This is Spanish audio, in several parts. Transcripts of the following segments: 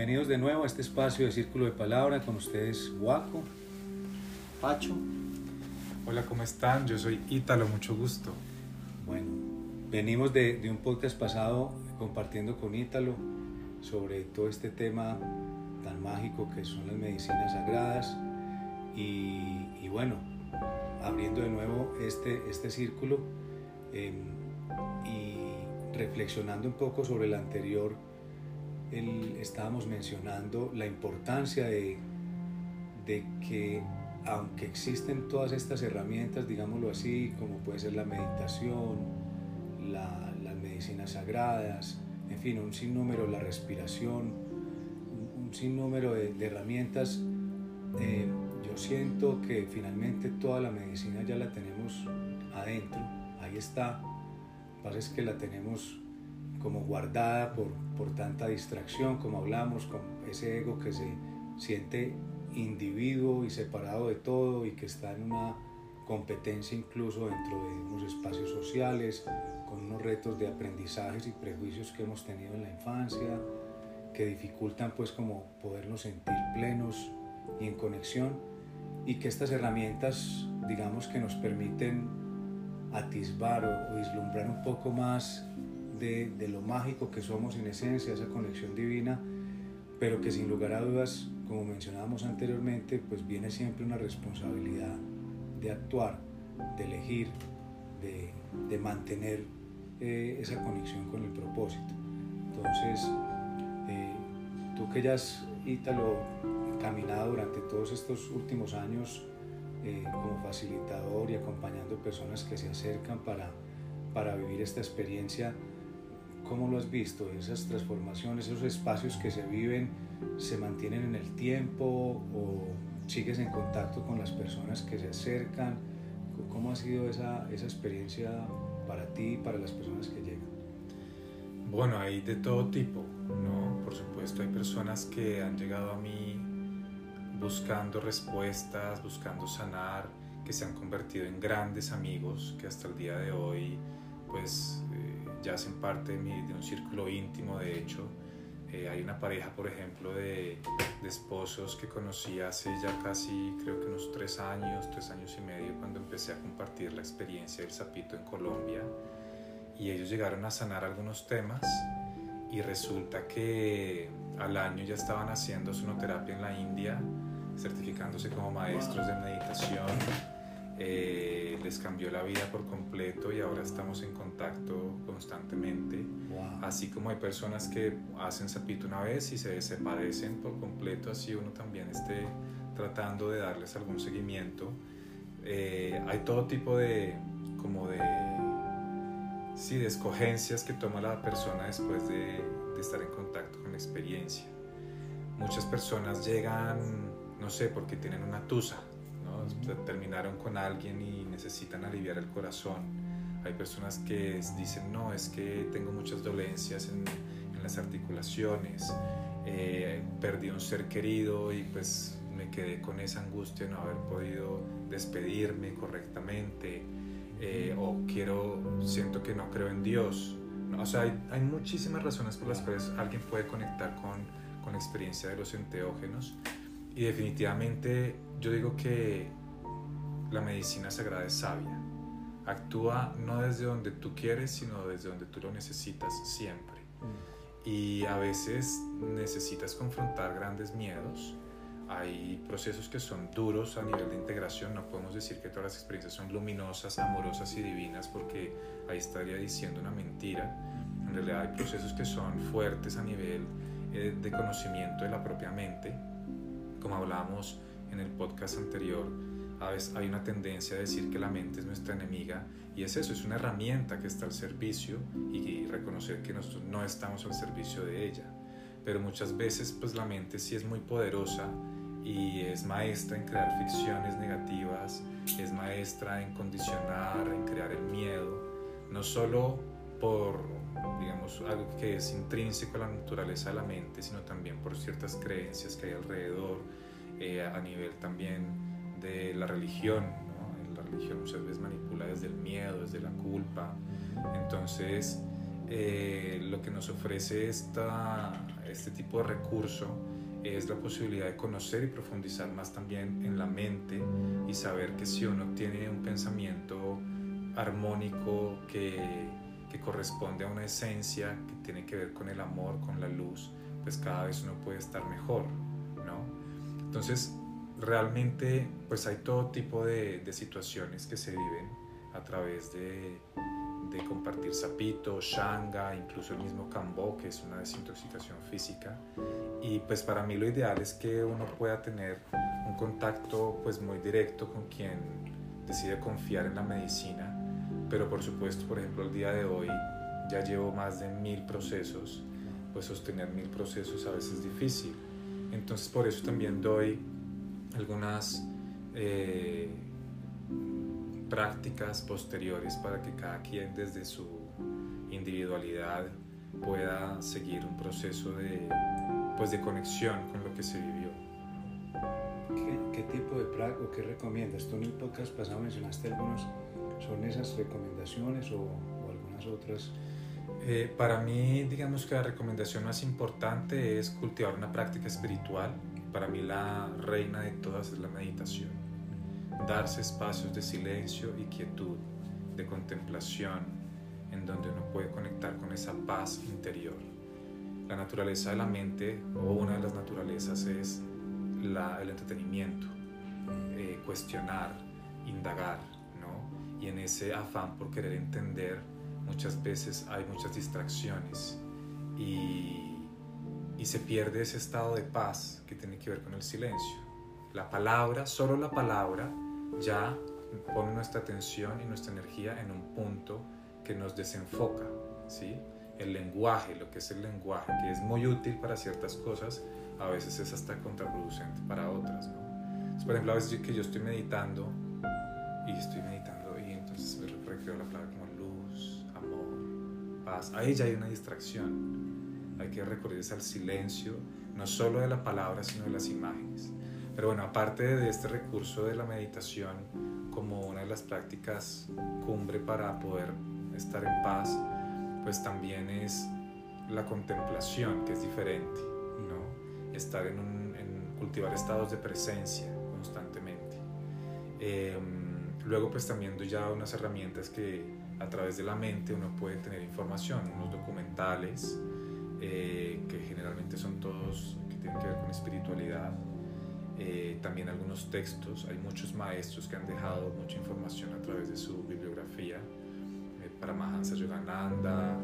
Bienvenidos de nuevo a este espacio de Círculo de Palabra con ustedes, Guaco, Pacho. Hola, ¿cómo están? Yo soy Ítalo, mucho gusto. Bueno, venimos de, de un podcast pasado compartiendo con Ítalo sobre todo este tema tan mágico que son las medicinas sagradas y, y bueno, abriendo de nuevo este, este círculo eh, y reflexionando un poco sobre el anterior el, estábamos mencionando la importancia de, que aunque existen todas estas herramientas, digámoslo así, como puede ser la meditación, la, las medicinas sagradas, en fin, un sinnúmero, la respiración, un, un sinnúmero de, de herramientas, eh, yo siento que finalmente toda la medicina ya la tenemos adentro, ahí está, lo que pasa es que la tenemos como guardada por, por tanta distracción, como hablamos, con ese ego que se siente individuo y separado de todo y que está en una competencia incluso dentro de unos espacios sociales, con unos retos de aprendizajes y prejuicios que hemos tenido en la infancia, que dificultan pues como podernos sentir plenos y en conexión y que estas herramientas digamos que nos permiten atisbar o, o vislumbrar un poco más de, lo mágico que somos en esencia, esa conexión divina, pero que sin lugar a dudas, como mencionábamos anteriormente, pues viene siempre una responsabilidad de actuar, de elegir, de, de mantener eh, esa conexión con el propósito. Entonces, eh, tú que ya has, Ítalo, caminado durante todos estos últimos años eh, como facilitador y acompañando personas que se acercan para, para vivir esta experiencia, ¿Cómo lo has visto? Esas transformaciones, esos espacios que se viven, ¿se mantienen en el tiempo o sigues en contacto con las personas que se acercan? ¿Cómo ha sido esa, esa experiencia para ti y para las personas que llegan? Bueno, hay de todo tipo, ¿no? Por supuesto, hay personas que han llegado a mí buscando respuestas, buscando sanar, que se han convertido en grandes amigos, que hasta el día de hoy, pues ya hacen parte de, mi, de un círculo íntimo, de hecho. Eh, hay una pareja, por ejemplo, de, de, esposos que conocí hace ya casi, creo que unos tres años, tres años y medio, cuando empecé a compartir la experiencia del sapito en Colombia. Y ellos llegaron a sanar algunos temas y resulta que al año ya estaban haciendo sonoterapia en la India, certificándose como maestros de meditación eh, les cambió la vida por completo y ahora estamos en contacto constantemente. Wow. Así como hay personas que hacen sapito una vez y se desaparecen por completo, así uno también esté tratando de darles algún seguimiento. Eh, hay todo tipo de, como de, sí, de escogencias que toma la persona después de, de estar en contacto con la experiencia. Muchas personas llegan, no sé, porque tienen una tusa, terminaron con alguien y necesitan aliviar el corazón. Hay personas que dicen, no, es que tengo muchas dolencias en, en las articulaciones, eh, perdí un ser querido y pues me quedé con esa angustia de no haber podido despedirme correctamente, eh, o quiero, siento que no creo en Dios. O sea, hay, hay muchísimas razones por las cuales alguien puede conectar con, con la experiencia de los enteógenos y definitivamente yo digo que la medicina sagrada es sabia. Actúa no desde donde tú quieres, sino desde donde tú lo necesitas siempre. Mm. Y a veces necesitas confrontar grandes miedos. Hay procesos que son duros a nivel de integración. No podemos decir que todas las experiencias son luminosas, amorosas y divinas porque ahí estaría diciendo una mentira. En realidad hay procesos que son fuertes a nivel eh, de conocimiento de la propia mente. Como hablábamos en el podcast anterior, a veces hay una tendencia a decir que la mente es nuestra enemiga y es eso, es una herramienta que está al servicio y reconocer que nosotros no estamos al servicio de ella. Pero muchas veces pues la mente sí es muy poderosa y es maestra en crear ficciones negativas, es maestra en condicionar, en crear el miedo, no solo por digamos algo que es intrínseco a la naturaleza de la mente, sino también por ciertas creencias que hay alrededor, eh, a nivel también de la religión. ¿no? La religión muchas veces manipula desde el miedo, desde la culpa. Entonces, eh, lo que nos ofrece esta, este tipo de recurso es la posibilidad de conocer y profundizar más también en la mente y saber que si uno tiene un pensamiento armónico que, que corresponde a una esencia que tiene que ver con el amor, con la luz, pues cada vez uno puede estar mejor, ¿no? Entonces, realmente, pues hay todo tipo de, situaciones que se viven a través de, de compartir sapito, shanga, incluso el mismo cambo, que es una desintoxicación física. Y pues para mí lo ideal es que uno pueda tener un contacto pues muy directo con quien decide confiar en la medicina. Pero por supuesto, por ejemplo, el día de hoy ya llevo más de mil procesos, pues sostener mil procesos a veces es difícil. Entonces por eso también doy algunas... Eh, prácticas posteriores para que cada quien desde su individualidad pueda seguir un proceso de, pues de conexión con lo que se vivió. ¿Qué, tipo de práctica o qué recomiendas? Tú en el podcast pasado mencionaste algunos, ¿son esas recomendaciones o, algunas otras? Eh, para mí, digamos que la recomendación más importante es cultivar una práctica espiritual. Para mí la reina de todas es la meditación darse espacios de silencio y quietud, de contemplación, en donde uno puede conectar con esa paz interior. La naturaleza de la mente, o una de las naturalezas, es la, el entretenimiento, eh, cuestionar, indagar. Y en ese afán por querer entender, muchas veces hay muchas distracciones y, y se pierde ese estado de paz que tiene que ver con el silencio. La palabra, solo la palabra, ya pone nuestra atención y nuestra energía en un punto que nos desenfoca, ¿sí? El lenguaje, lo que es el lenguaje, que es muy útil para ciertas cosas, a veces es hasta contraproducente para otras, ¿no? por ejemplo, a veces que yo estoy meditando y estoy meditando entonces recreo la palabra como luz, amor, paz. Ahí ya hay una distracción. Hay que recurrir al silencio, no solo de la palabra, sino de las imágenes. Pero bueno, aparte de este recurso de la meditación como una de las prácticas cumbre para poder estar en paz, pues también es la contemplación, que es diferente, ¿no? Estar en, un, en cultivar estados de presencia constantemente. Em, luego pues también doy ya unas herramientas que a través de la mente uno puede tener información, unos documentales eh, que generalmente son todos que tienen que ver con espiritualidad, eh, también algunos textos. Hay muchos maestros que han dejado mucha información a través de su bibliografía. Eh, para Mahansa Yogananda,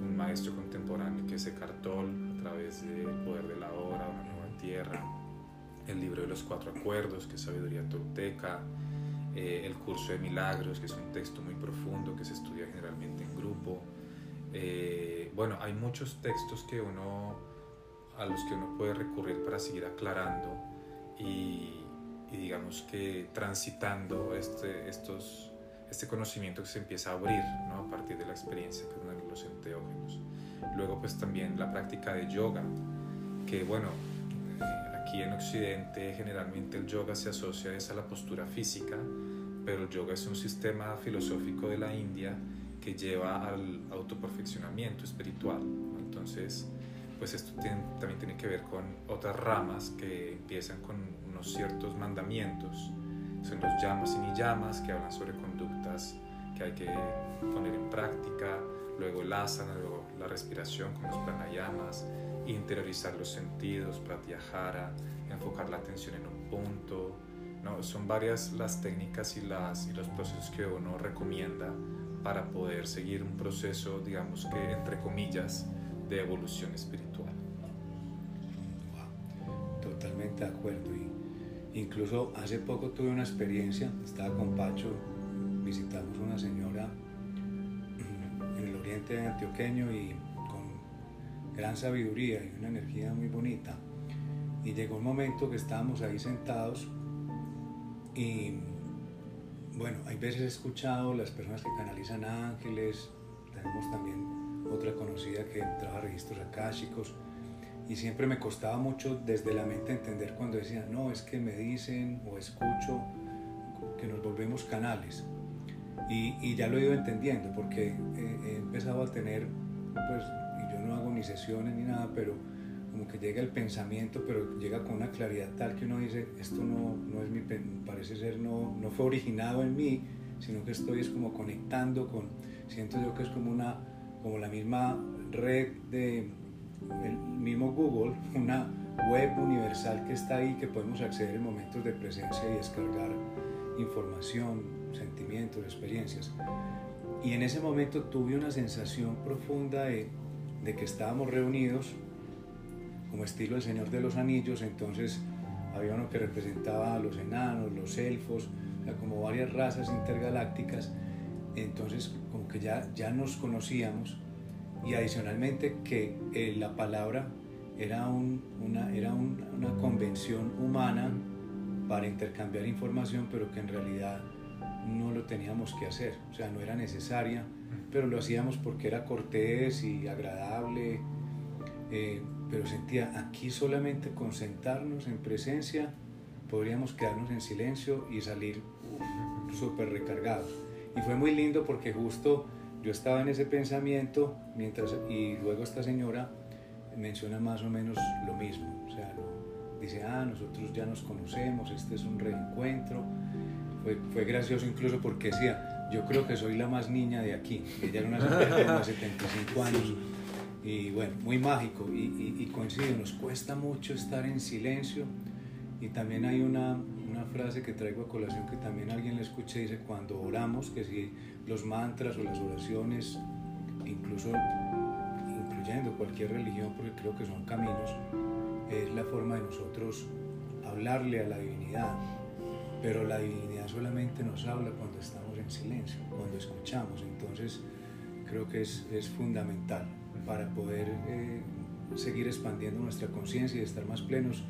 un maestro contemporáneo que es Eckhart a través del Poder de la Hora, Una Nueva Tierra, el libro de los Cuatro Acuerdos, que es Sabiduría Tolteca, eh, el curso de Milagros, que es un texto muy profundo que se estudia generalmente en grupo. bueno, hay muchos textos que uno, a los que uno puede recurrir para seguir aclarando y, digamos que transitando este, estos, este conocimiento que se empieza a abrir ¿no? a partir de la experiencia con los enteógenos. Luego pues también la práctica de yoga, que bueno, eh, aquí en Occidente generalmente el yoga se asocia a la postura física, pero el yoga es un sistema filosófico de la India que lleva al autoperfeccionamiento espiritual. Entonces, pues esto también tiene que ver con otras ramas que empiezan con unos ciertos mandamientos. Son los llamas y ni llamas que hablan sobre conductas que hay que poner en práctica, luego el asana, luego la respiración con los pranayamas, interiorizar los sentidos, pratyahara, enfocar la atención en un punto. No, son varias las técnicas y, los procesos que uno recomienda para poder seguir un proceso, digamos que entre comillas, de evolución espiritual. Totalmente de acuerdo. Y incluso hace poco tuve una experiencia, estaba con Pacho, visitamos una señora en el oriente antioqueño y con gran sabiduría y una energía muy bonita. Y llegó un momento que estábamos ahí sentados y bueno, hay veces he escuchado las personas que canalizan ángeles, tenemos también otra conocida que trabaja registros akáshicos, y siempre me costaba mucho desde la mente entender cuando decían, no, es que me dicen o escucho que nos volvemos canales. Y, y ya lo he ido entendiendo porque he, empezado a tener pues, y yo no hago ni sesiones ni nada, pero como que llega el pensamiento, pero llega con una claridad tal que uno dice, esto no, no es mi, parece ser, no, no fue originado en mí, sino que estoy es como conectando con, siento yo que es como una, como la misma red de, el mismo Google, una web universal que está ahí, que podemos acceder en momentos de presencia y descargar información, sentimientos, experiencias. Y en ese momento tuve una sensación profunda de, de que estábamos reunidos como estilo El Señor de los Anillos, entonces había uno que representaba a los enanos, los elfos, como varias razas intergalácticas, entonces como que ya, ya nos conocíamos y adicionalmente que eh, la palabra era, una, era una convención humana para intercambiar información, pero que en realidad no lo teníamos que hacer, o sea, no era necesaria, pero lo hacíamos porque era cortés y agradable. Eh, pero sentía aquí solamente con sentarnos en presencia podríamos quedarnos en silencio y salir súper recargados. Y fue muy lindo porque justo yo estaba en ese pensamiento mientras y luego esta señora menciona más o menos lo mismo, o sea, dice, ah, nosotros ya nos conocemos, este es un reencuentro. Fue, fue gracioso incluso porque decía, yo creo que soy la más niña de aquí. Ella era una señora de 75 años y bueno, muy mágico. Y, y, coincido, nos cuesta mucho estar en silencio. Y también hay una, una, frase que traigo a colación que también alguien le escuché, dice, cuando oramos, que si los mantras o las oraciones, incluso incluyendo cualquier religión, porque creo que son caminos, es la forma de nosotros hablarle a la divinidad, pero la divinidad solamente nos habla cuando estamos en silencio, cuando escuchamos, entonces creo que es, es fundamental para poder eh, seguir expandiendo nuestra conciencia y estar más plenos,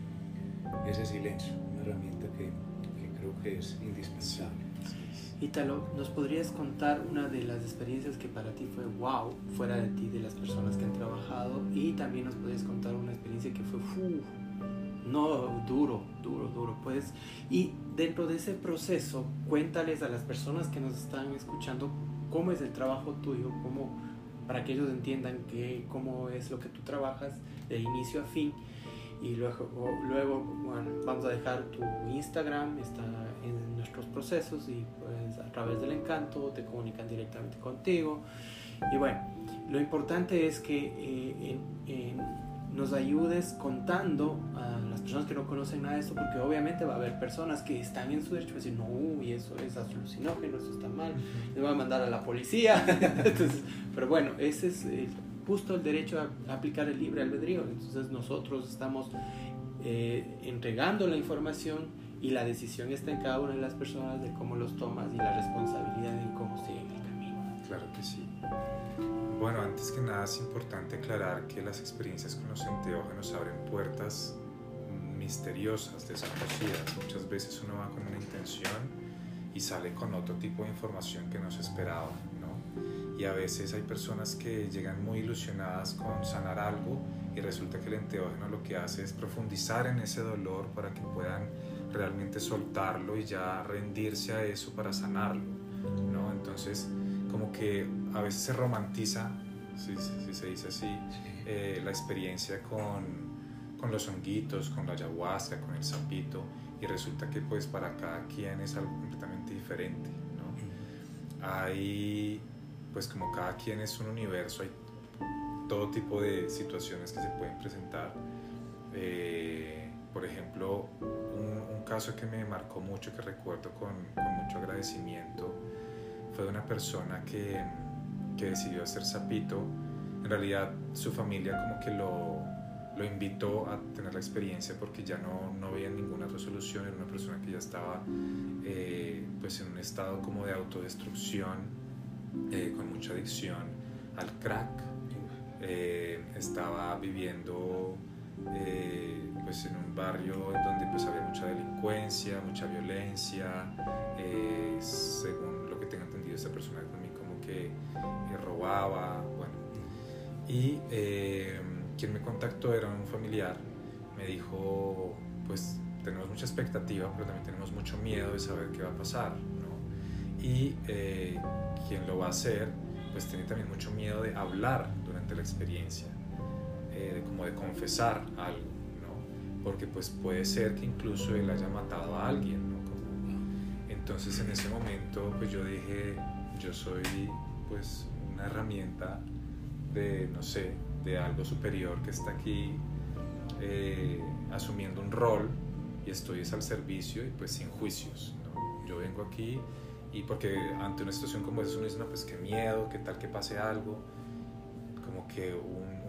ese silencio, una herramienta que, que creo que es indispensable. Ítalo, ¿nos podrías contar una de las experiencias que para ti fue wow, fuera de ti, de las personas que han trabajado? Y también nos podrías contar una experiencia que fue, no, duro, duro, duro. Pues, y dentro de ese proceso, cuéntales a las personas que nos están escuchando cómo es el trabajo tuyo, cómo para que ellos entiendan cómo es lo que tú trabajas de inicio a fin. Y luego, luego bueno, vamos a dejar tu Instagram, está en nuestros procesos y pues a través del encanto te comunican directamente contigo. Y bueno, lo importante es que eh, en nos ayudes contando a las personas que no conocen nada de esto, porque obviamente va a haber personas que están en su derecho a decir, no, y eso es alucinógeno, eso está mal, les va a mandar a la policía. pero bueno, ese es justo el derecho a, aplicar el libre albedrío. Entonces nosotros estamos eh, entregando la información y la decisión está en cada una de las personas de cómo los tomas y la responsabilidad en cómo siguen el. Claro que sí. Bueno, antes que nada es importante aclarar que las experiencias con los enteógenos abren puertas misteriosas, desconocidas. Muchas veces uno va con una intención y sale con otro tipo de información que no se esperaba, ¿no? Y a veces hay personas que llegan muy ilusionadas con sanar algo y resulta que el enteógeno lo que hace es profundizar en ese dolor para que puedan realmente soltarlo y ya rendirse a eso para sanarlo, ¿no? Entonces, como que a veces se romantiza, si, se dice así, eh, la experiencia con, con, los honguitos, con la ayahuasca, con el sapito, y resulta que pues para cada quien es algo completamente diferente, ¿no? Hay, pues como cada quien es un universo, hay todo tipo de situaciones que se pueden presentar. Eh, por ejemplo, un, un, caso que me marcó mucho, que recuerdo con, con mucho agradecimiento, fue de una persona que, que decidió hacer sapito. En realidad su familia como que lo, lo invitó a tener la experiencia porque ya no, no veía ninguna otra solución, era una persona que ya estaba eh, pues en un estado como de autodestrucción, eh, con mucha adicción al crack, eh, estaba viviendo pues en un barrio donde pues había mucha delincuencia, mucha violencia, según esta persona conmigo como que robaba, bueno. Y eh, quien me contactó era un familiar, me dijo, pues tenemos mucha expectativa, pero también tenemos mucho miedo de saber qué va a pasar, ¿no? Y eh, quien lo va a hacer pues tenía también mucho miedo de hablar durante la experiencia, eh, como de confesar algo, ¿no? Porque pues puede ser que incluso él haya matado a alguien, ¿no? entonces en ese momento pues yo dije, yo soy pues una herramienta de, no sé, de algo superior que está aquí eh, asumiendo un rol y estoy es al servicio y pues sin juicios. ¿no? Yo vengo aquí y porque ante una situación como esa uno dice, no, pues qué miedo, qué tal que pase algo. Como que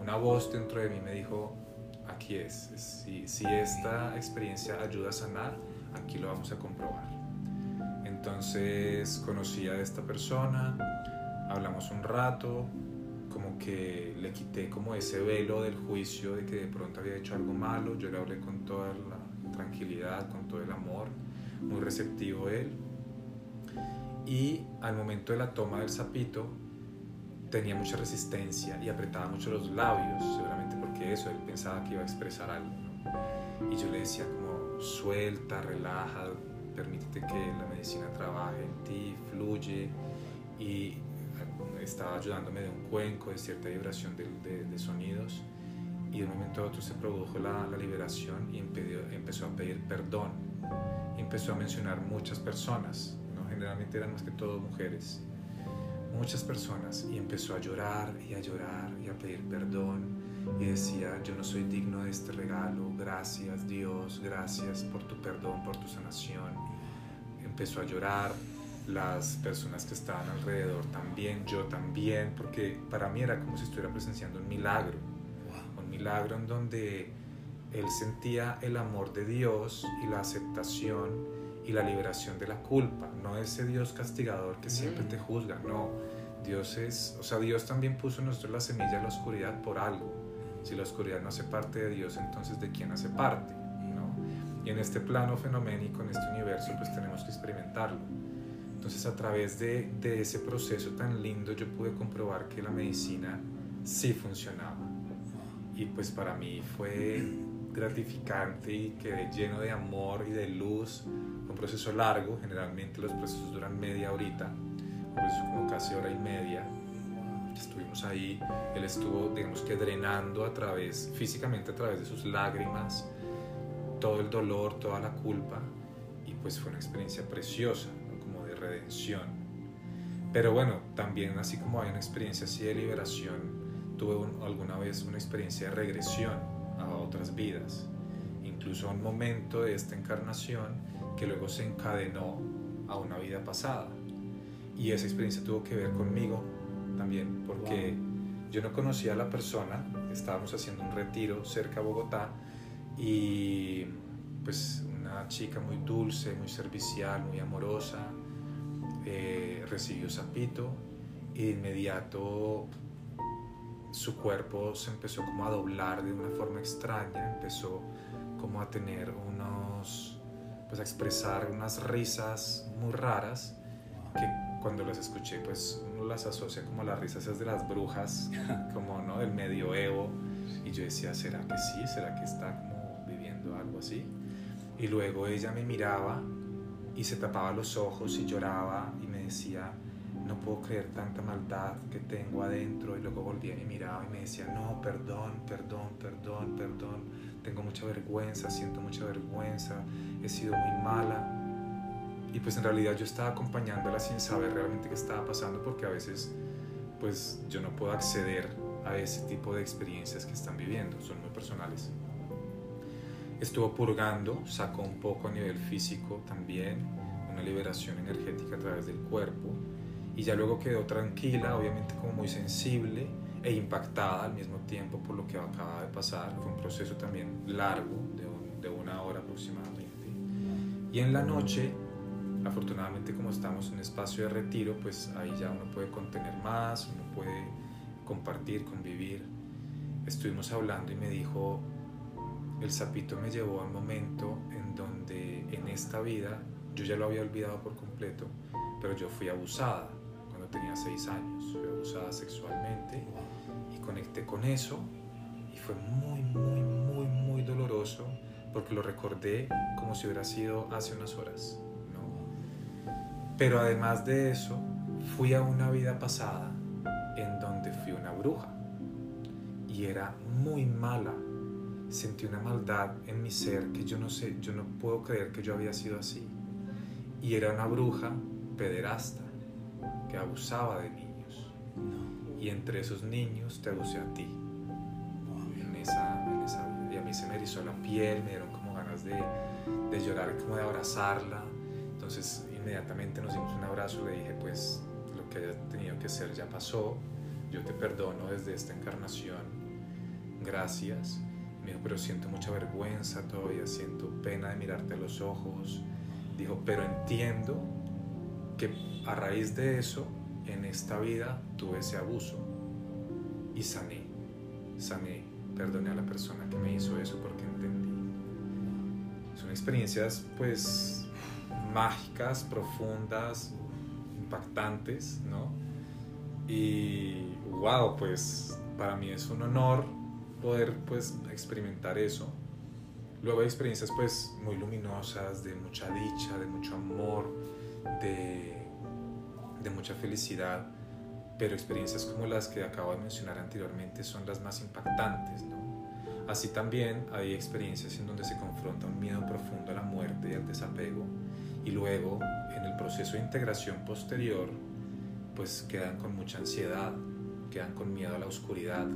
una voz dentro de mí me dijo, aquí es, si, si esta experiencia ayuda a sanar, aquí lo vamos a comprobar. Entonces conocí a esta persona, hablamos un rato, como que le quité como ese velo del juicio de que de pronto había hecho algo malo, yo le hablé con toda la tranquilidad, con todo el amor, muy receptivo él y al momento de la toma del sapito tenía mucha resistencia y apretaba mucho los labios, seguramente porque eso, él pensaba que iba a expresar algo. Y yo le decía como suelta, relaja, permítete que la medicina trabaje en ti, fluye y estaba ayudándome de un cuenco, de cierta vibración de, de, sonidos y de un momento a otro se produjo la, la liberación y empezó a pedir perdón. empezó a mencionar muchas personas, generalmente eran más que todo mujeres, muchas personas, y empezó a llorar y a llorar y a pedir perdón y decía, yo no soy digno de este regalo, gracias Dios, gracias por tu perdón, por tu sanación. Empezó a llorar, las personas que estaban alrededor también, yo también, porque para mí era como si estuviera presenciando un milagro, un milagro en donde él sentía el amor de Dios y la aceptación y la liberación de la culpa, no ese Dios castigador que siempre te juzga, no. Dios es, o sea, Dios también puso en nosotros la semilla de la oscuridad por algo. Si la oscuridad no hace parte de Dios, entonces ¿de quién hace parte? Y en este plano fenoménico, en este universo, pues tenemos que experimentarlo. Entonces a través de, de ese proceso tan lindo yo pude comprobar que la medicina sí funcionaba. Y pues para mí fue gratificante y quedé lleno de amor y de luz un proceso largo, generalmente los procesos duran media horita, un proceso como casi hora y media. Estuvimos ahí, él estuvo, digamos que drenando a través, físicamente a través de sus lágrimas, todo el dolor, toda la culpa, y pues fue una experiencia preciosa, como de redención. Pero bueno, también así como hay una experiencia así de liberación, tuve alguna vez una experiencia de regresión a otras vidas, incluso a un momento de esta encarnación que luego se encadenó a una vida pasada. Y esa experiencia tuvo que ver conmigo también, porque yo no conocía a la persona, estábamos haciendo un retiro cerca de Bogotá y pues una chica muy dulce, muy servicial, muy amorosa, eh, recibió sapito y de inmediato su cuerpo se empezó como a doblar de una forma extraña, empezó como a tener unos pues, a expresar unas risas muy raras que cuando las escuché pues uno las asocia como las risas de las brujas, como no del medioevo. Y yo decía, ¿será que sí? ¿Será que está como Y luego ella me miraba y se tapaba los ojos y lloraba y me decía, no puedo creer tanta maldad que tengo adentro. Y luego volvía y miraba y me decía, no, perdón, perdón, perdón, perdón tengo mucha vergüenza, siento mucha vergüenza, he sido muy mala. Y pues en realidad yo estaba acompañándola sin saber realmente qué estaba pasando porque a veces pues yo no puedo acceder a ese tipo de experiencias que están viviendo, son muy personales. Estuvo purgando, sacó un poco a nivel físico también, una liberación energética a través del cuerpo y ya luego quedó tranquila, obviamente como muy sensible e impactada al mismo tiempo por lo que acaba de pasar. Fue un proceso también largo, de, de una hora aproximadamente. Y en la noche, afortunadamente como estamos en un espacio de retiro, pues ahí ya uno puede contener más, uno puede compartir, convivir. Estuvimos hablando y me dijo, el sapito me llevó a un momento en donde en esta vida yo ya lo había olvidado por completo, pero yo fui abusada cuando tenía seis años, fui abusada sexualmente conecté con eso y fue muy, muy, muy, muy doloroso porque lo recordé como si hubiera sido hace unas horas. Pero además de eso, fui a una vida pasada en donde fui una bruja y era muy mala. Sentí una maldad en mi ser que yo no sé, yo no puedo creer que yo había sido así. Y era una bruja pederasta que abusaba de niños. Y entre esos niños te abusé a ti. En esa, en esa, y a mí se me erizó la piel, me dieron como ganas de, de llorar, como de abrazarla. Entonces inmediatamente nos dimos un abrazo, le dije pues lo que haya tenido que ser ya pasó, yo te perdono desde esta encarnación gracias. Me dijo, pero siento mucha vergüenza todavía, siento pena de mirarte los ojos. Dijo, pero entiendo que a raíz de eso, en esta vida tuve ese abuso y sané, sané, perdoné a la persona que me hizo eso porque entendí. Son experiencias pues mágicas, profundas, impactantes, ¿no? Y wow, pues para mí es un honor poder pues experimentar eso. Luego hay experiencias pues muy luminosas, de mucha dicha, de mucho amor, de, de mucha felicidad, pero experiencias como las que acabo de mencionar anteriormente son las más impactantes. ¿no? Así también hay experiencias en donde se confronta un miedo profundo a la muerte y al desapego y luego en el proceso de integración posterior pues quedan con mucha ansiedad, quedan con miedo a la oscuridad,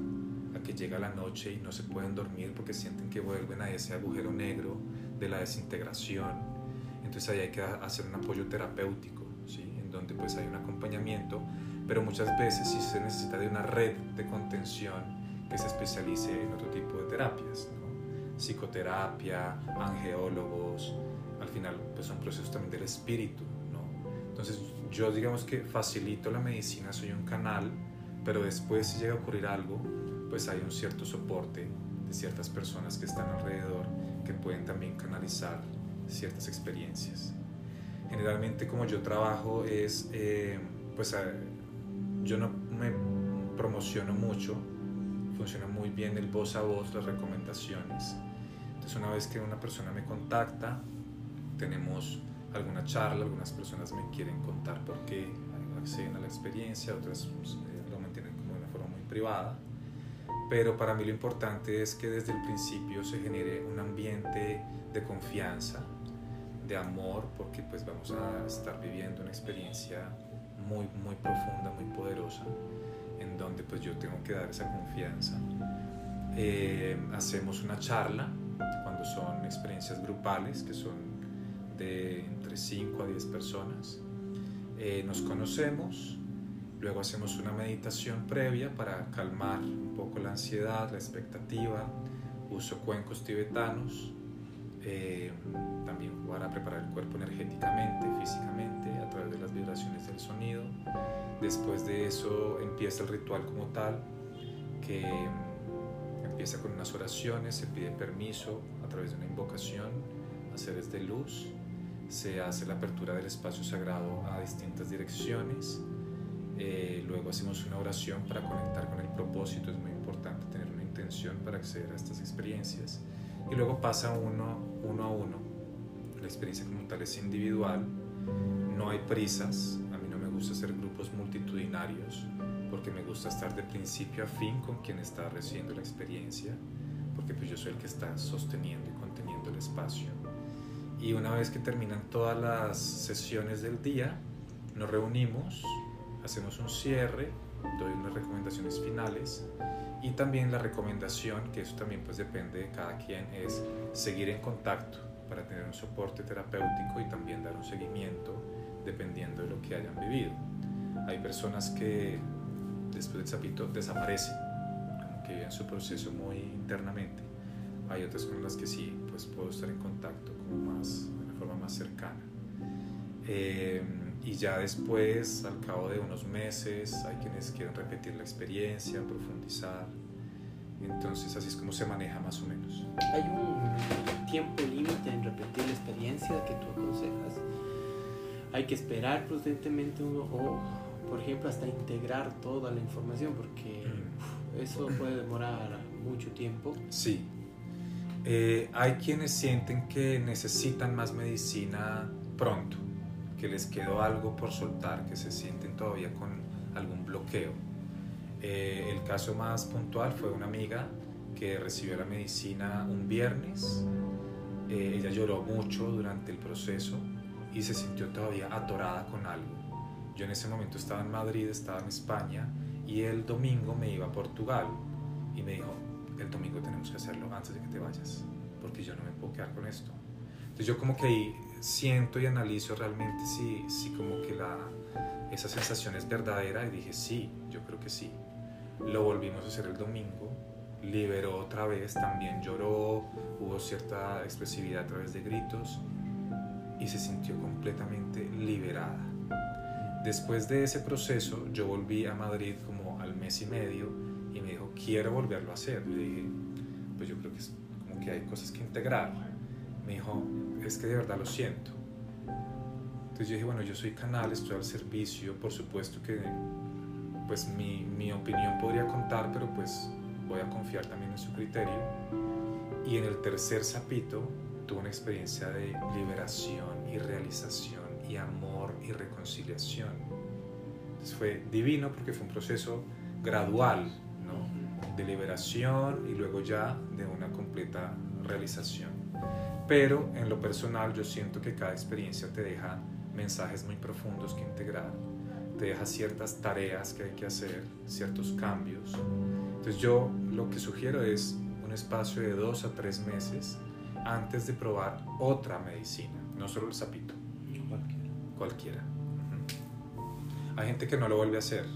a que llega la noche y no se pueden dormir porque sienten que vuelven a ese agujero negro de la desintegración. Entonces ahí hay que hacer un apoyo terapéutico, ¿sí? en donde pues hay un acompañamiento, pero muchas veces sí se necesita de una red de contención que se especialice en otro tipo de terapias, psicoterapia, angeólogos, al final pues son procesos también del espíritu. ¿no? Entonces yo digamos que facilito la medicina, soy un canal, pero después si llega a ocurrir algo, pues hay un cierto soporte de ciertas personas que están alrededor que pueden también canalizar ciertas experiencias. Generalmente como yo trabajo es, eh, pues yo no me promociono mucho, funciona muy bien el voz a voz, las recomendaciones. Entonces una vez que una persona me contacta, tenemos alguna charla, algunas personas me quieren contar por qué acceden a la experiencia, otras eh, lo mantienen como de una forma muy privada pero para mí lo importante es que desde el principio se genere un ambiente de confianza, de amor, porque pues vamos a estar viviendo una experiencia muy, muy profunda, muy poderosa, en donde pues yo tengo que dar esa confianza. Eh, hacemos una charla cuando son experiencias grupales, que son de entre 5 a 10 personas. Eh, nos conocemos, Luego hacemos una meditación previa para calmar un poco la ansiedad, la expectativa. Uso cuencos tibetanos, eh, también para preparar el cuerpo energéticamente, físicamente, a través de las vibraciones del sonido. Después de eso empieza el ritual como tal, que empieza con unas oraciones, se pide permiso a través de una invocación a seres de luz, se hace la apertura del espacio sagrado a distintas direcciones eh, luego hacemos una oración para conectar con el propósito, es muy importante tener una intención para acceder a estas experiencias. Y luego pasa uno, uno a uno. La experiencia como tal es individual, no hay prisas, a mí no me gusta hacer grupos multitudinarios porque me gusta estar de principio a fin con quien está recibiendo la experiencia, porque pues yo soy el que está sosteniendo y conteniendo el espacio. Y una vez que terminan todas las sesiones del día, nos reunimos hacemos un cierre, doy unas recomendaciones finales y también la recomendación, que eso también pues depende de cada quien, es seguir en contacto para tener un soporte terapéutico y también dar un seguimiento dependiendo de lo que hayan vivido. Hay personas que después del zapito desaparecen, como que viven su proceso muy internamente. Hay otras con las que sí, pues puedo estar en contacto como más, de una forma más cercana. Eh, y ya después, al cabo de unos meses, hay quienes quieren repetir la experiencia, profundizar. Entonces así es como se maneja más o menos. ¿Hay un tiempo límite en repetir la experiencia que tú aconsejas? ¿Hay que esperar prudentemente o, por ejemplo, hasta integrar toda la información? Porque mm. eso puede demorar mucho tiempo. Sí. Eh, hay quienes sienten que necesitan más medicina pronto que les quedó algo por soltar, que se sienten todavía con algún bloqueo. Eh, el caso más puntual fue una amiga que recibió la medicina un viernes. Eh, ella lloró mucho durante el proceso y se sintió todavía atorada con algo. Yo en ese momento estaba en Madrid, estaba en España y el domingo me iba a Portugal y me dijo, el domingo tenemos que hacerlo antes de que te vayas, porque yo no me puedo quedar con esto. Entonces yo como que ahí siento y analizo realmente si, si como que la, esa sensación es verdadera y dije, sí, yo creo que sí. Lo volvimos a hacer el domingo, liberó otra vez, también lloró, hubo cierta expresividad a través de gritos y se sintió completamente liberada. Después de ese proceso, yo volví a Madrid como al mes y medio y me dijo, quiero volverlo a hacer. Le dije, pues yo creo que es como que hay cosas que integrar. Me dijo, es que de verdad lo siento. Entonces yo dije, bueno, yo soy canal, estoy al servicio, por supuesto que pues mi, mi opinión podría contar, pero pues voy a confiar también en su criterio. Y en el tercer sapito tuve una experiencia de liberación y realización y amor y reconciliación. Entonces fue divino porque fue un proceso gradual, ¿no? De liberación y luego ya de una completa realización. Pero en lo personal yo siento que cada experiencia te deja mensajes muy profundos que integrar, te deja ciertas tareas que hay que hacer, ciertos cambios. Entonces yo lo que sugiero es un espacio de dos a tres meses antes de probar otra medicina, no solo el sapito, Cualquiera. cualquiera. Hay gente que no lo vuelve a hacer,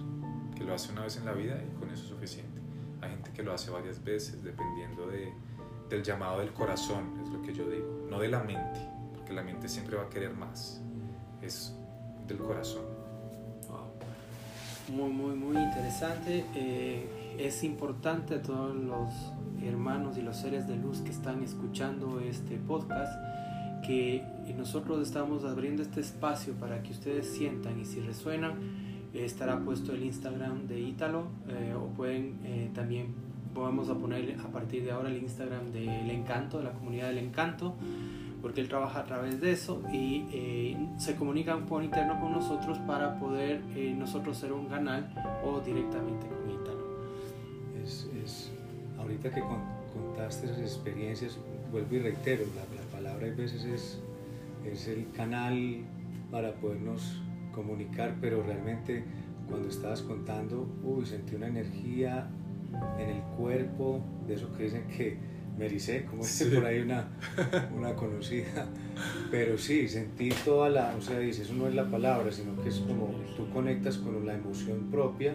que lo hace una vez en la vida y con eso es suficiente. Hay gente que lo hace varias veces dependiendo de, del llamado del corazón, es lo que yo digo, no de la mente, porque la mente siempre va a querer más, es del corazón. Muy, muy, muy interesante. Eh, es importante a todos los hermanos y los seres de luz que están escuchando este podcast que nosotros estamos abriendo este espacio para que ustedes sientan y si resuenan estará puesto el Instagram de Ítalo eh, o pueden eh, también vamos a poner a partir de ahora el Instagram del Encanto, de la comunidad del Encanto porque él trabaja a través de eso y eh, se comunican por interno con nosotros para poder eh, nosotros ser un canal o directamente con Ítalo. Ahorita que con- contaste esas experiencias, vuelvo y reitero, la, la palabra a veces es, es el canal para podernos comunicar, pero realmente cuando estabas contando, uy, sentí una energía en el cuerpo, de eso que dicen que me ericé, como dice Sí. por ahí una, una conocida, pero sí, sentí toda la, o sea, dice, eso no es la palabra, sino que es como tú conectas con la emoción propia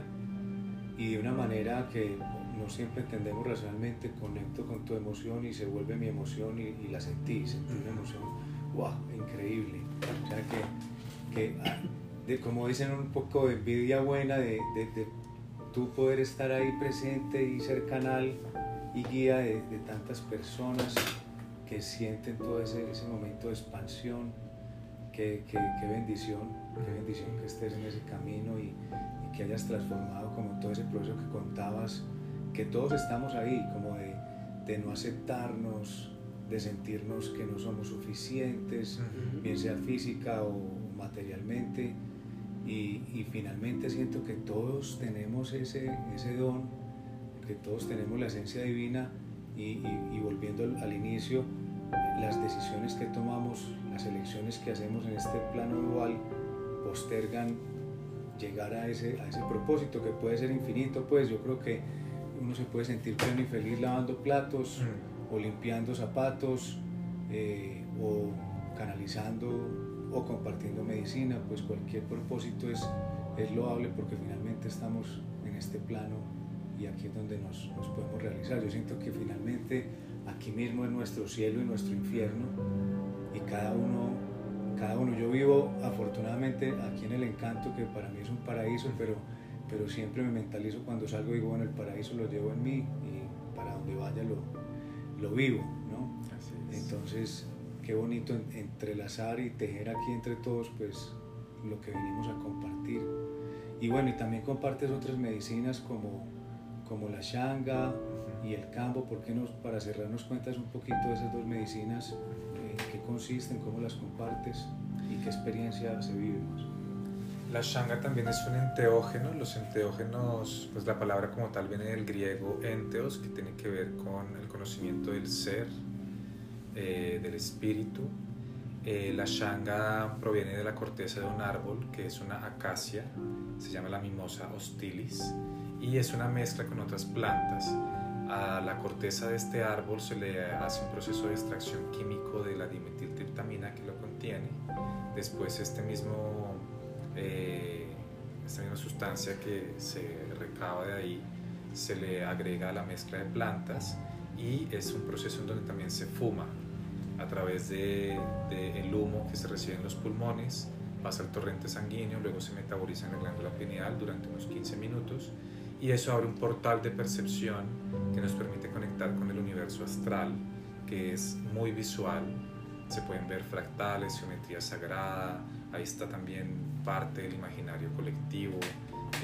y de una manera que no siempre entendemos racionalmente, conecto con tu emoción y se vuelve mi emoción y, y la sentí, sentí una emoción, wow, increíble. O sea que, que ah, de, como dicen, un poco de envidia buena de, de, de tú poder estar ahí presente y ser canal y guía de, de tantas personas que sienten todo ese, ese momento de expansión. Qué, qué, qué bendición, qué bendición que estés en ese camino y, y que hayas transformado como todo ese proceso que contabas, que todos estamos ahí, como de, de no aceptarnos, de sentirnos que no somos suficientes, bien sea física o materialmente. Y, y finalmente siento que todos tenemos ese, ese don, que todos tenemos la esencia divina y, y- y volviendo al, al inicio, las decisiones que tomamos, las elecciones que hacemos en este plano dual postergan llegar a ese, a ese propósito que puede ser infinito, pues yo creo que uno se puede sentir pleno y feliz lavando platos o limpiando zapatos eh, o canalizando o compartiendo medicina, pues cualquier propósito es, es loable porque finalmente estamos en este plano y aquí es donde nos, nos podemos realizar. Yo siento que finalmente aquí mismo es nuestro cielo y nuestro infierno y cada uno, cada uno, yo vivo afortunadamente aquí en el encanto que para mí es un paraíso, pero, pero siempre me mentalizo cuando salgo y digo, bueno, el paraíso lo llevo en mí y para donde vaya lo, lo vivo, ¿no? Así es. Entonces, qué bonito en- entrelazar y tejer aquí entre todos, pues, lo que venimos a compartir. Y bueno, y también compartes otras medicinas como, como la shanga y el cambo. ¿Por qué no, para cerrarnos cuentas un poquito de esas dos medicinas? eh, ¿Qué consisten? ¿Cómo las compartes? ¿Y qué experiencia se vive más? La shanga también es un enteógeno. Los enteógenos, pues la palabra como tal viene del griego enteos, que tiene que ver con el conocimiento del ser, eh, del espíritu. Eh, la shanga proviene de la corteza de un árbol, que es una acacia, se llama la mimosa hostilis, y es una mezcla con otras plantas. A la corteza de este árbol se le hace un proceso de extracción químico de la dimetiltriptamina que lo contiene. Después este mismo, eh, esta misma sustancia que se recaba de ahí se le agrega a la mezcla de plantas y es un proceso en donde también se fuma a través del de, el humo que se recibe en los pulmones, pasa al torrente sanguíneo, luego se metaboliza en la glándula pineal durante unos 15 minutos y eso abre un portal de percepción que nos permite conectar con el universo astral, que es muy visual. Se pueden ver fractales, geometría sagrada, ahí está también parte del imaginario colectivo,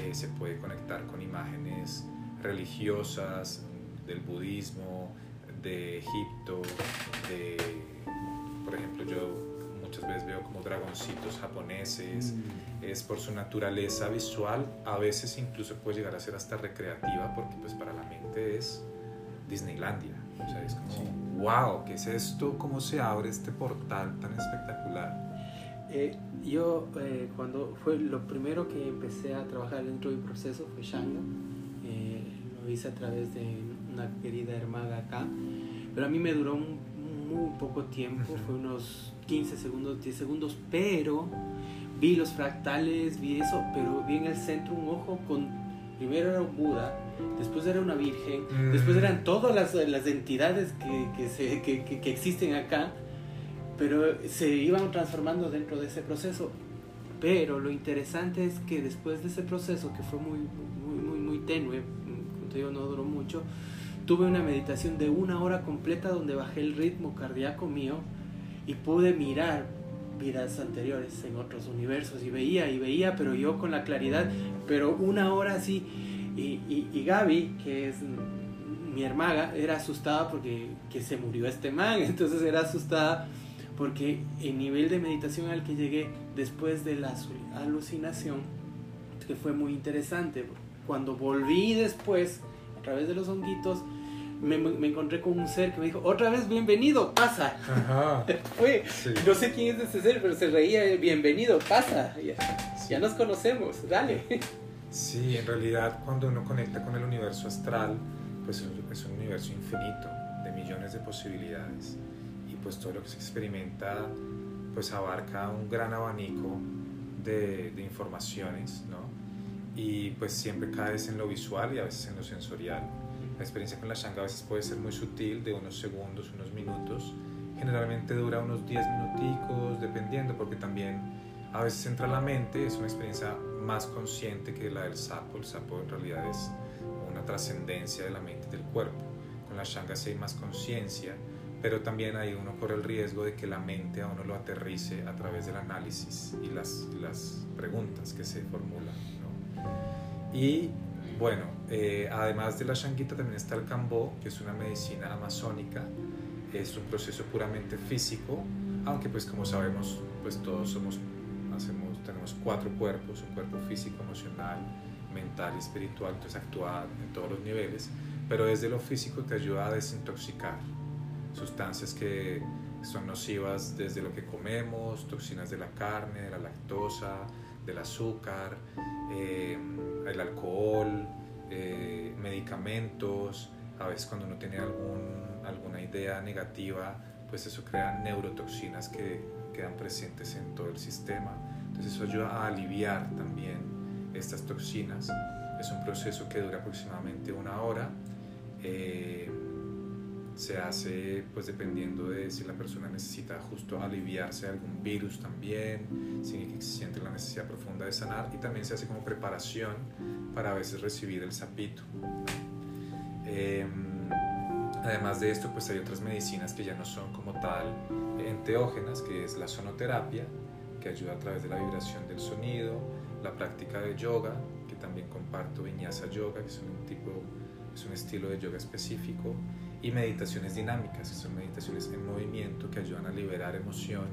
eh, se puede conectar con imágenes religiosas del budismo, de Egipto, de, por ejemplo, yo muchas veces veo como dragoncitos japoneses, mm. es por su naturaleza visual, a veces incluso puede llegar a ser hasta recreativa porque pues para la mente es Disneylandia, o sea, es como, wow, ¿qué es esto? ¿Cómo se abre este portal tan espectacular? Eh, yo eh, cuando fue lo primero que empecé a trabajar dentro del proceso fue Shanga, eh, lo hice a través de una querida hermana acá, pero a mí me duró muy poco tiempo, fue unos 15 segundos, 10 segundos, pero vi los fractales, vi eso, pero vi en el centro un ojo con, primero era un Buda, después era una Virgen, después eran mm. todas las, las entidades que, que, se, que, que, existen acá, pero se iban transformando dentro de ese proceso. Pero lo interesante es que después de ese proceso, que fue muy, muy, muy, muy tenue, como te digo, no duró mucho, tuve una meditación de una hora completa donde bajé el ritmo cardíaco mío y pude mirar vidas anteriores en otros universos y veía y veía, pero yo con la claridad, pero una hora así. Y, y, y Gaby, que es mi hermana, era asustada porque que se murió este man, entonces era asustada porque el nivel de meditación al que llegué después de la alucinación, que fue muy interesante, cuando volví después, a través de los honguitos, me, me, encontré con un ser que me dijo, otra vez bienvenido, pasa. Fue, no sé quién es ese ser, pero se reía, bienvenido, pasa. Ya, nos conocemos, dale. Sí, en realidad cuando uno conecta con el universo astral, pues es un universo infinito, de millones de posibilidades. Y pues todo lo que se experimenta, pues abarca un gran abanico de, de informaciones, ¿no? Y pues siempre caes en lo visual y a veces en lo sensorial la experiencia con la Shanga a veces puede ser muy sutil, de unos segundos, unos minutos. Generalmente dura unos 10 minuticos, dependiendo, porque también a veces entra la mente, es una experiencia más consciente que la del sapo. El sapo en realidad es una trascendencia de la mente y del cuerpo. Con la Shanga sí hay más conciencia, pero también ahí uno corre el riesgo de que la mente a uno lo aterrice a través del análisis y las, las preguntas que se formulan. ¿no? Y bueno, eh, además de la shanguita también está el cambó, que es una medicina amazónica. Es un proceso puramente físico, aunque pues como sabemos, pues todos somos, hacemos, tenemos cuatro cuerpos, un cuerpo físico, emocional, mental y espiritual, entonces actúa en todos los niveles, pero desde lo físico te ayuda a desintoxicar sustancias que son nocivas desde lo que comemos, toxinas de la carne, de la lactosa, del azúcar, eh, el alcohol, eh, medicamentos, a veces cuando uno tiene algún, alguna idea negativa, pues eso crea neurotoxinas que quedan presentes en todo el sistema. Entonces eso ayuda a aliviar también estas toxinas. Es un proceso que dura aproximadamente una hora. Eh, se hace pues dependiendo de si la persona necesita justo aliviarse de algún virus también, si siente la necesidad profunda de sanar y también se hace como preparación para a veces recibir el sapito. Em, además de esto pues hay otras medicinas que ya no son como tal enteógenas, que es la sonoterapia, que ayuda a través de la vibración del sonido, la práctica de yoga, que también comparto vinyasa yoga, que es un tipo, es un estilo de yoga específico, y meditaciones dinámicas, que son meditaciones en movimiento que ayudan a liberar emoción,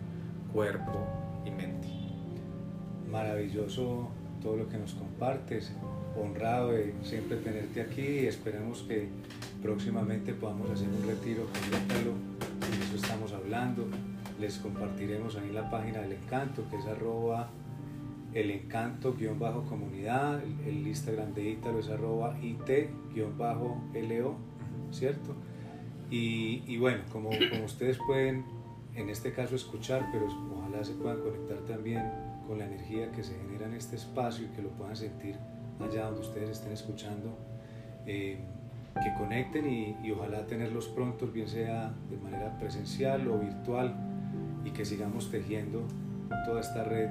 cuerpo y mente. maravilloso todo lo que nos compartes, honrado de siempre tenerte aquí y esperamos que próximamente podamos hacer un retiro con de eso estamos hablando. Les compartiremos ahí la página del encanto, que es arroba el encanto-comunidad, el, Instagram de Ítalo es arroba it-lo, ¿cierto? Y, y, bueno, como, como ustedes pueden en este caso escuchar, pero ojalá se puedan conectar también con la energía que se genera en este espacio y que lo puedan sentir allá donde ustedes estén escuchando, eh, que conecten y, ojalá tenerlos prontos, bien sea de manera presencial o virtual, y que sigamos tejiendo toda esta red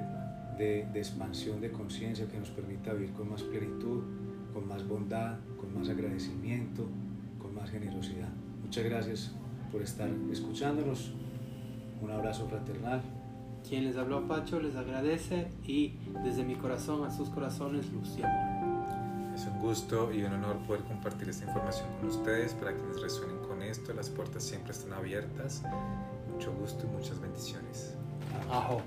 de, expansión de conciencia que nos permita vivir con más plenitud, con más bondad, con más agradecimiento, con más generosidad. Muchas gracias por estar escuchándonos. Un abrazo fraternal. Quien les habló Pacho les agradece y desde mi corazón a sus corazones luz y. Es un gusto y un honor poder compartir esta información con ustedes para que les resuenen con esto. Las puertas siempre están abiertas. Mucho gusto y muchas bendiciones. Ajo.